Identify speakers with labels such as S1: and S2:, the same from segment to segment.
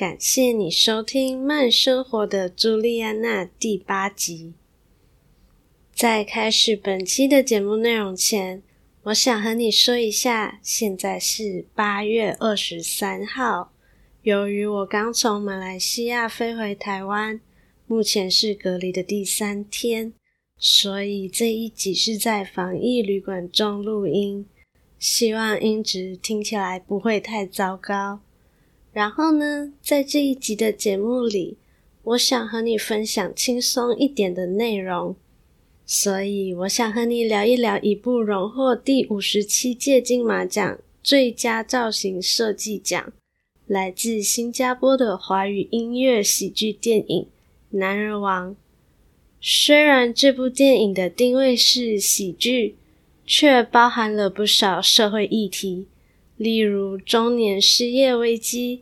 S1: 感谢你收听《慢生活的朱莉安娜》第八集。在开始本期的节目内容前，我想和你说一下，现在是八月二十三号。由于我刚从马来西亚飞回台湾，目前是隔离的第三天，所以这一集是在防疫旅馆中录音，希望音质听起来不会太糟糕。然后呢，在这一集的节目里，我想和你分享轻松一点的内容，所以我想和你聊一聊一部荣获第五十七届金马奖最佳造型设计奖，来自新加坡的华语音乐喜剧电影《男人王》。虽然这部电影的定位是喜剧，却包含了不少社会议题。例如中年失业危机、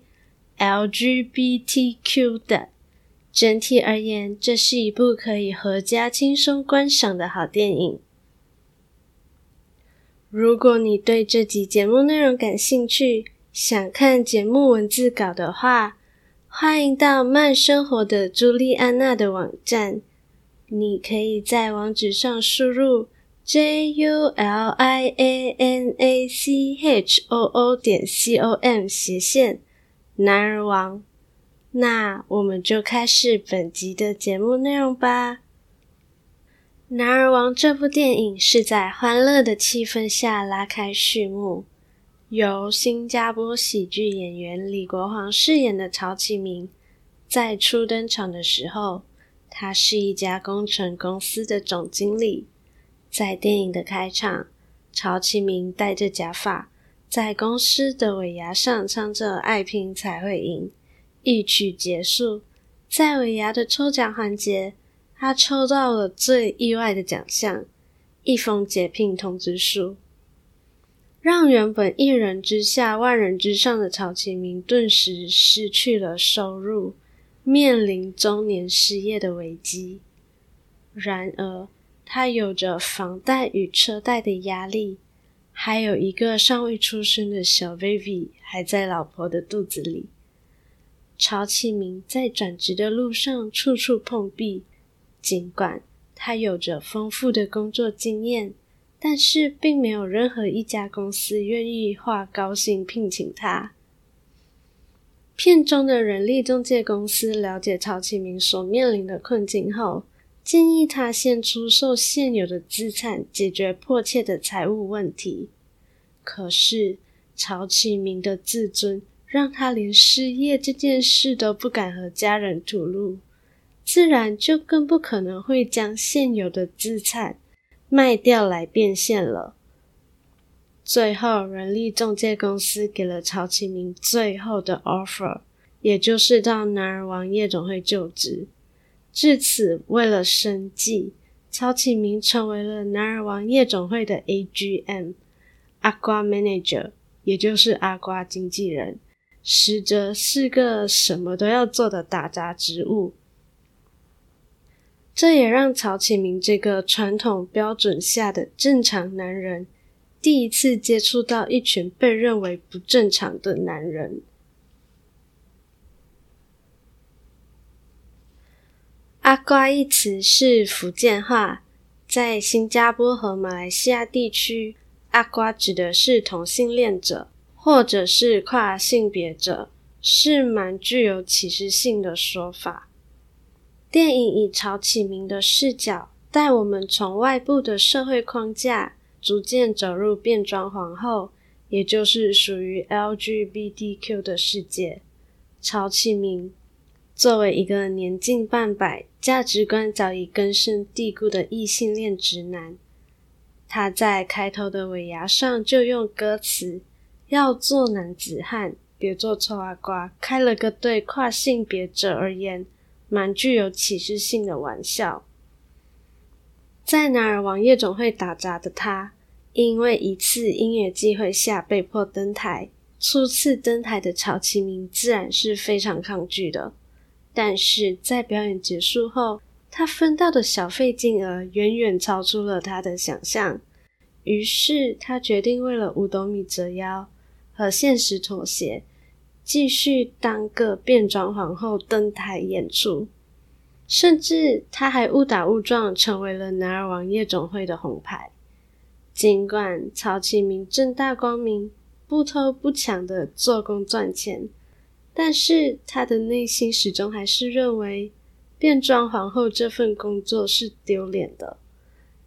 S1: LGBTQ 等。整体而言，这是一部可以阖家轻松观赏的好电影。如果你对这集节目内容感兴趣，想看节目文字稿的话，欢迎到慢生活的朱莉安娜的网站。你可以在网址上输入。J u l i a n a c h o o 点 c o m 斜线男儿王，那我们就开始本集的节目内容吧。男儿王这部电影是在欢乐的气氛下拉开序幕，由新加坡喜剧演员李国煌饰演的曹启明，在初登场的时候，他是一家工程公司的总经理。在电影的开场，曹启明戴着假发，在公司的尾牙上唱着《爱拼才会赢》。一曲结束，在尾牙的抽奖环节，他抽到了最意外的奖项——一封解聘通知书，让原本一人之下万人之上的曹启明顿时失去了收入，面临中年失业的危机。然而，他有着房贷与车贷的压力，还有一个尚未出生的小 baby 还在老婆的肚子里。曹启明在转职的路上处处碰壁，尽管他有着丰富的工作经验，但是并没有任何一家公司愿意花高薪聘请他。片中的人力中介公司了解曹启明所面临的困境后，建议他先出售现有的资产，解决迫切的财务问题。可是曹启明的自尊让他连失业这件事都不敢和家人吐露，自然就更不可能会将现有的资产卖掉来变现了。最后，人力中介公司给了曹启明最后的 offer，也就是到男儿王夜总会就职。至此，为了生计，曹启明成为了男儿王夜总会的 AGM，阿瓜 Manager，也就是阿瓜经纪人，实则是个什么都要做的打杂职务。这也让曹启明这个传统标准下的正常男人，第一次接触到一群被认为不正常的男人。阿瓜一词是福建话，在新加坡和马来西亚地区，阿瓜指的是同性恋者或者是跨性别者，是蛮具有歧视性的说法。电影以曹启明的视角，带我们从外部的社会框架，逐渐走入变装皇后，也就是属于 LGBTQ 的世界。曹启明。作为一个年近半百、价值观早已根深蒂固的异性恋直男，他在开头的尾牙上就用歌词“要做男子汉，别做臭阿瓜”开了个对跨性别者而言蛮具有启示性的玩笑。在哪儿王夜总会打杂的他，因为一次音乐机会下被迫登台，初次登台的曹启明自然是非常抗拒的。但是在表演结束后，他分到的小费金额远远超出了他的想象，于是他决定为了五斗米折腰，和现实妥协。继续当个变装皇后登台演出，甚至他还误打误撞成为了男儿王夜总会的红牌。尽管曹启明正大光明、不偷不抢的做工赚钱，但是他的内心始终还是认为变装皇后这份工作是丢脸的，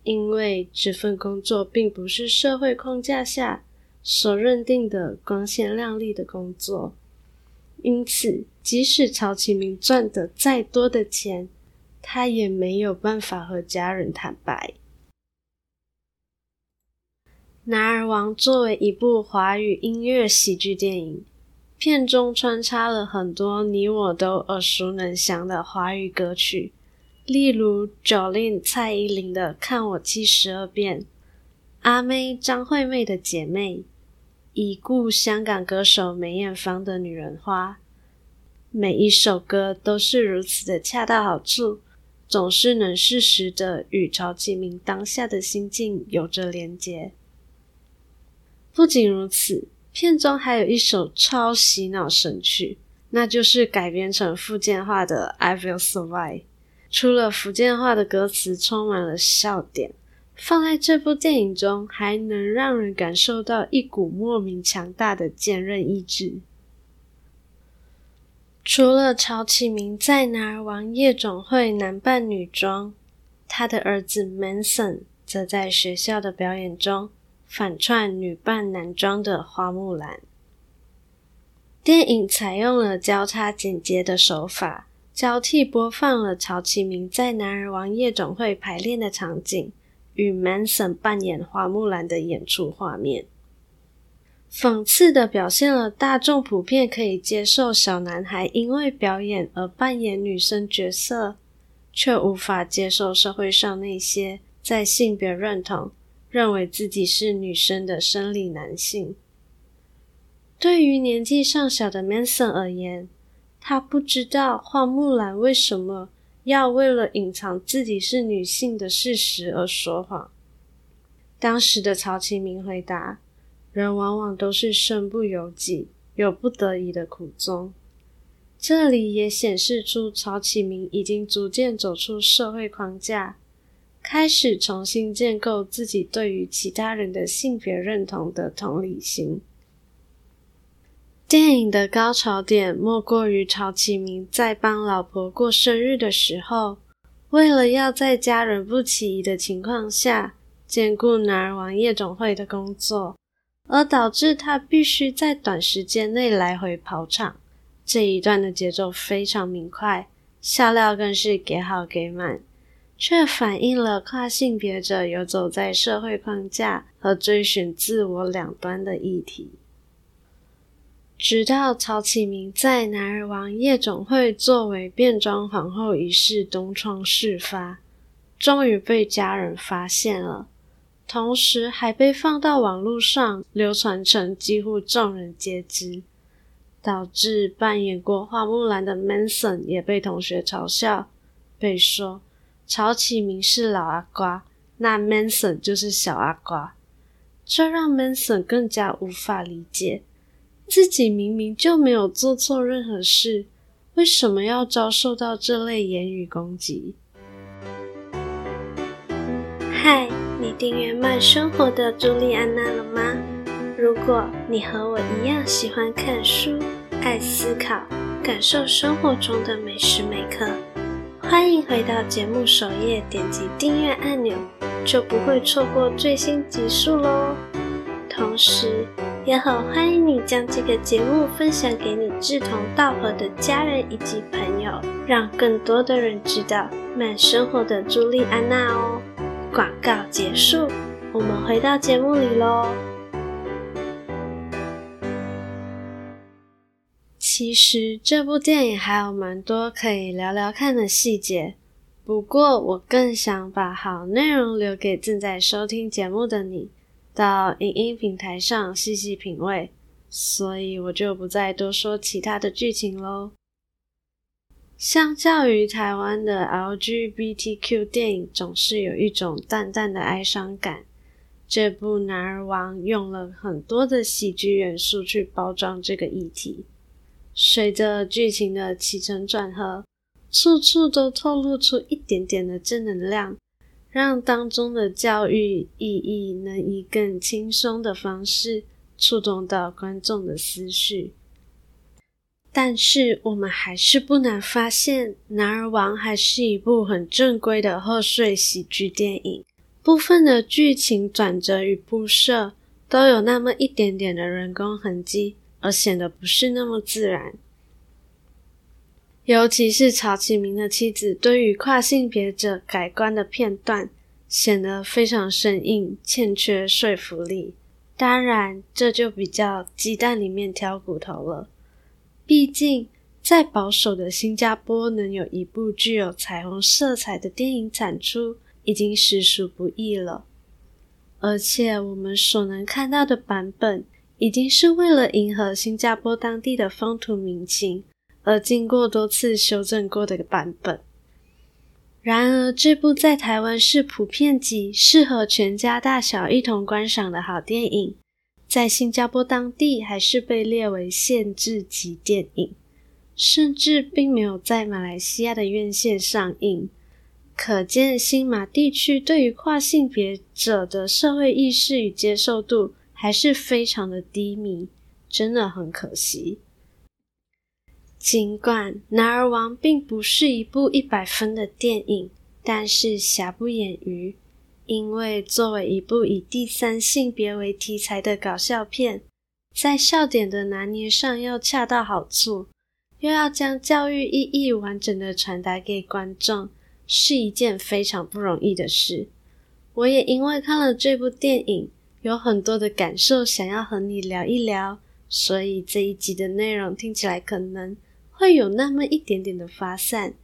S1: 因为这份工作并不是社会框架下所认定的光鲜亮丽的工作。因此，即使曹启明赚得再多的钱，他也没有办法和家人坦白。《男儿王》作为一部华语音乐喜剧电影，片中穿插了很多你我都耳熟能详的华语歌曲，例如 Jolin 蔡依林的《看我七十二变》，阿妹张惠妹的《姐妹》。已故香港歌手梅艳芳的《女人花》，每一首歌都是如此的恰到好处，总是能适时的与曹启明当下的心境有着连结。不仅如此，片中还有一首超洗脑神曲，那就是改编成福建话的《I Will Survive》。除了福建话的歌词充满了笑点。放在这部电影中，还能让人感受到一股莫名强大的坚韧意志。除了曹启明在哪儿王夜总会男扮女装，他的儿子 Manson 则在学校的表演中反串女扮男装的花木兰。电影采用了交叉剪接的手法，交替播放了曹启明在男儿王夜总会排练的场景。与 Manson 扮演花木兰的演出画面，讽刺的表现了大众普遍可以接受小男孩因为表演而扮演女生角色，却无法接受社会上那些在性别认同认为自己是女生的生理男性。对于年纪尚小的 Manson 而言，他不知道花木兰为什么。要为了隐藏自己是女性的事实而说谎。当时的曹启明回答：“人往往都是身不由己，有不得已的苦衷。”这里也显示出曹启明已经逐渐走出社会框架，开始重新建构自己对于其他人的性别认同的同理心。电影的高潮点莫过于曹启明在帮老婆过生日的时候，为了要在家人不起疑的情况下兼顾男儿王夜总会的工作，而导致他必须在短时间内来回跑场。这一段的节奏非常明快，笑料更是给好给满，却反映了跨性别者游走在社会框架和追寻自我两端的议题。直到曹启明在男儿王夜总会作为变装皇后一事东窗事发，终于被家人发现了，同时还被放到网络上流传成几乎众人皆知，导致扮演过花木兰的 Manson 也被同学嘲笑，被说曹启明是老阿瓜，那 Manson 就是小阿瓜，这让 Manson 更加无法理解。自己明明就没有做错任何事，为什么要遭受到这类言语攻击？嗨，你订阅慢生活的朱莉安娜了吗？如果你和我一样喜欢看书、爱思考、感受生活中的每时每刻，欢迎回到节目首页，点击订阅按钮，就不会错过最新集数喽。同时，也很欢迎你将这个节目分享给你志同道合的家人以及朋友，让更多的人知道慢生活的朱莉安娜哦。广告结束，我们回到节目里喽。其实这部电影还有蛮多可以聊聊看的细节，不过我更想把好内容留给正在收听节目的你，到影音平台上细细品味，所以我就不再多说其他的剧情喽。相较于台湾的 LGBTQ 电影，总是有一种淡淡的哀伤感。这部《男儿王》用了很多的喜剧元素去包装这个议题，随着剧情的起承转合，处处都透露出一点点的正能量，让当中的教育意义能以更轻松的方式触动到观众的思绪。但是，我们还是不难发现，《男儿王》还是一部很正规的贺岁喜剧电影。部分的剧情转折与铺设都有那么一点点的人工痕迹，而显得不是那么自然。尤其是曹启明的妻子对于跨性别者改观的片段，显得非常生硬，欠缺说服力。当然，这就比较鸡蛋里面挑骨头了。毕竟，在保守的新加坡，能有一部具有彩虹色彩的电影产出，已经实属不易了，而且我们所能看到的版本，已经是为了迎合新加坡当地的风土民情而经过多次修正过的版本。然而，这部在台湾是普遍级、适合全家大小一同观赏的好电影，在新加坡当地还是被列为限制级电影，甚至并没有在马来西亚的院线上映。可见，新马地区对于跨性别者的社会意识与接受度还是非常的低迷，真的很可惜。尽管《男儿王》并不是一部一百分的电影，但是瑕不掩瑜，因为作为一部以第三性别为题材的搞笑片，在笑点的拿捏上要恰到好处，又要将教育意义完整的传达给观众。是一件非常不容易的事。我也因为看了这部电影，有很多的感受想要和你聊一聊，所以这一集的内容听起来可能会有那么一点点的发散。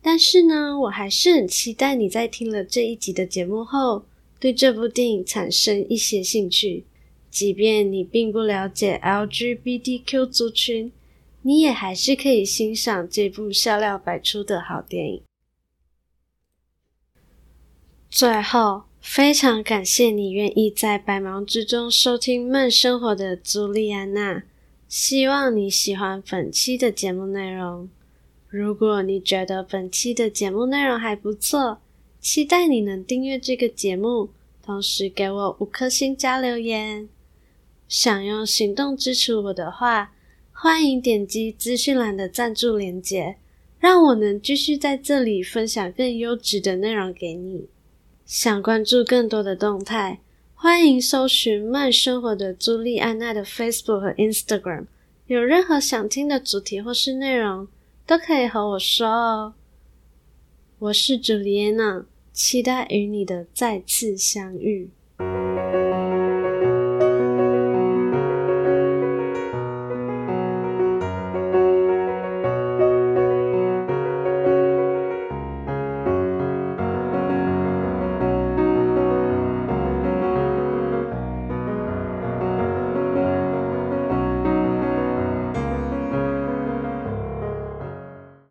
S1: 但是呢，我还是很期待你在听了这一集的节目后，对这部电影产生一些兴趣。即便你并不了解 LGBTQ 族群，你也还是可以欣赏这部笑料百出的好电影。最后，非常感谢你愿意在百忙之中收听慢生活的朱莉安娜。希望你喜欢本期的节目内容。如果你觉得本期的节目内容还不错，期待你能订阅这个节目，同时给我五颗星加留言。想用行动支持我的话，欢迎点击资讯栏的赞助链接，让我能继续在这里分享更优质的内容给你。想关注更多的动态，欢迎搜寻慢生活的朱莉安娜的 Facebook 和 Instagram。有任何想听的主题或是内容，都可以和我说哦。我是朱莉安娜，期待与你的再次相遇。